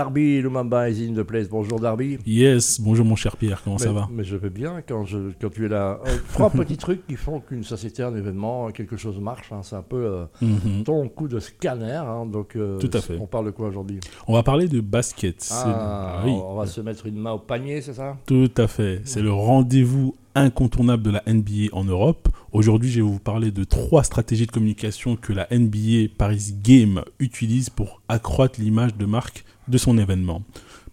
Darby Lumumba is in the place. Bonjour Darby. Yes, bonjour mon cher Pierre, comment ça va? Mais je vais bien quand, je, quand tu es là. Euh, trois petits trucs qui font qu'une société, un événement, quelque chose marche. hein. C'est un peu euh, Mhm. ton coup de scanner. hein. Donc, euh, Tout à fait. On parle de quoi aujourd'hui? On va parler de basket. Ah, oui, On va se mettre une main au panier, c'est ça? Tout à fait. C'est le rendez-vous incontournable de la NBA en Europe. Aujourd'hui, je vais vous parler de trois stratégies de communication que la NBA Paris Game utilise pour accroître l'image de marque de son événement.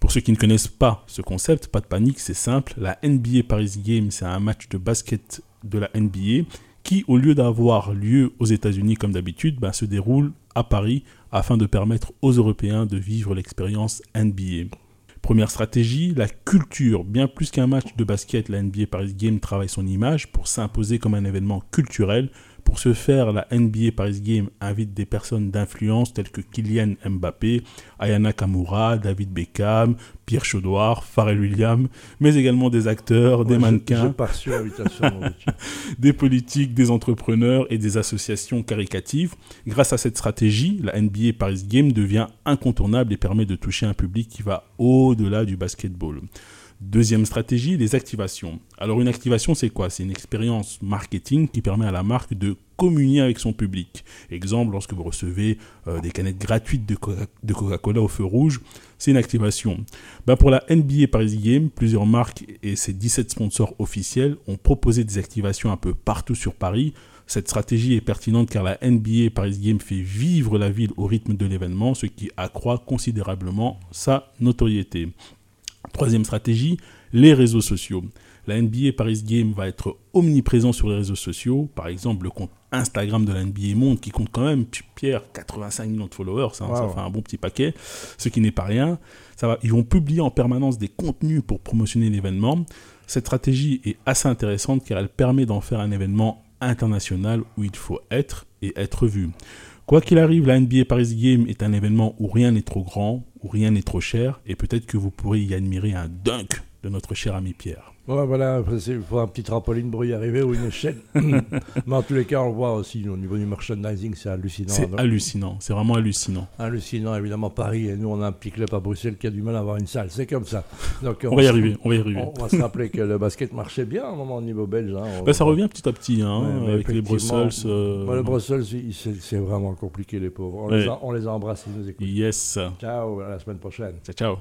Pour ceux qui ne connaissent pas ce concept, pas de panique, c'est simple. La NBA Paris Game, c'est un match de basket de la NBA qui, au lieu d'avoir lieu aux États-Unis comme d'habitude, ben, se déroule à Paris afin de permettre aux Européens de vivre l'expérience NBA. Première stratégie, la culture. Bien plus qu'un match de basket, la NBA Paris Game travaille son image pour s'imposer comme un événement culturel. Pour ce faire, la NBA Paris Game invite des personnes d'influence telles que Kylian Mbappé, Ayana Kamura, David Beckham, Pierre Chaudoir, Pharrell Williams, mais également des acteurs, des Ouais, mannequins des politiques, des entrepreneurs et des associations caricatives. Grâce à cette stratégie, la NBA Paris Game devient incontournable et permet de toucher un public qui va au-delà du basketball. Deuxième stratégie, les activations. Alors une activation, c'est quoi? C'est une expérience marketing qui permet à la marque de communier avec son public. Exemple, lorsque vous recevez euh, des canettes gratuites de Coca- de Coca-Cola au feu rouge, c'est une activation. Ben, pour la NBA Paris Game, plusieurs marques et ses 17 sponsors officiels ont proposé des activations un peu partout sur Paris. Cette stratégie est pertinente car la NBA Paris Game fait vivre la ville au rythme de l'événement, ce qui accroît considérablement sa notoriété. Troisième stratégie, les réseaux sociaux. La NBA Paris Game va être omniprésent sur les réseaux sociaux. Par exemple, le compte Instagram de la NBA Monde, qui compte quand même, Pierre, 85 millions de followers, hein, ça fait un bon petit paquet, ce qui n'est pas rien. Ça va, ils vont publier en permanence des contenus pour promotionner l'événement. Cette stratégie est assez intéressante car elle permet d'en faire un événement international où il faut être et être vu. Quoi qu'il arrive, la NBA Paris Game est un événement où rien n'est trop grand, où rien n'est trop cher, et peut-être que vous pourrez y admirer un dunk de notre cher ami Pierre. Ouais, voilà, il faut un petit trampoline pour y arriver ou une échelle. Mais en tous les cas, on le voit aussi au niveau du merchandising, c'est hallucinant. C'est hallucinant, c'est vraiment hallucinant. hallucinant, évidemment, Paris. Et nous, on a un petit club à Bruxelles qui a du mal à avoir une salle. C'est comme ça. Donc, On va y arriver, on va y arriver. On va se rappeler que le basket marchait bien à un moment au niveau belge. hein. Bah, ça revient petit à petit, hein, Ouais, avec les Brussels. euh, Bah, le Bruxelles, il- c'est c'est vraiment compliqué, les pauvres. On, Ouais. les, a- on les embrasse, ils nous écoutent. Yes. Ciao, à la semaine prochaine. Ciao, ciao.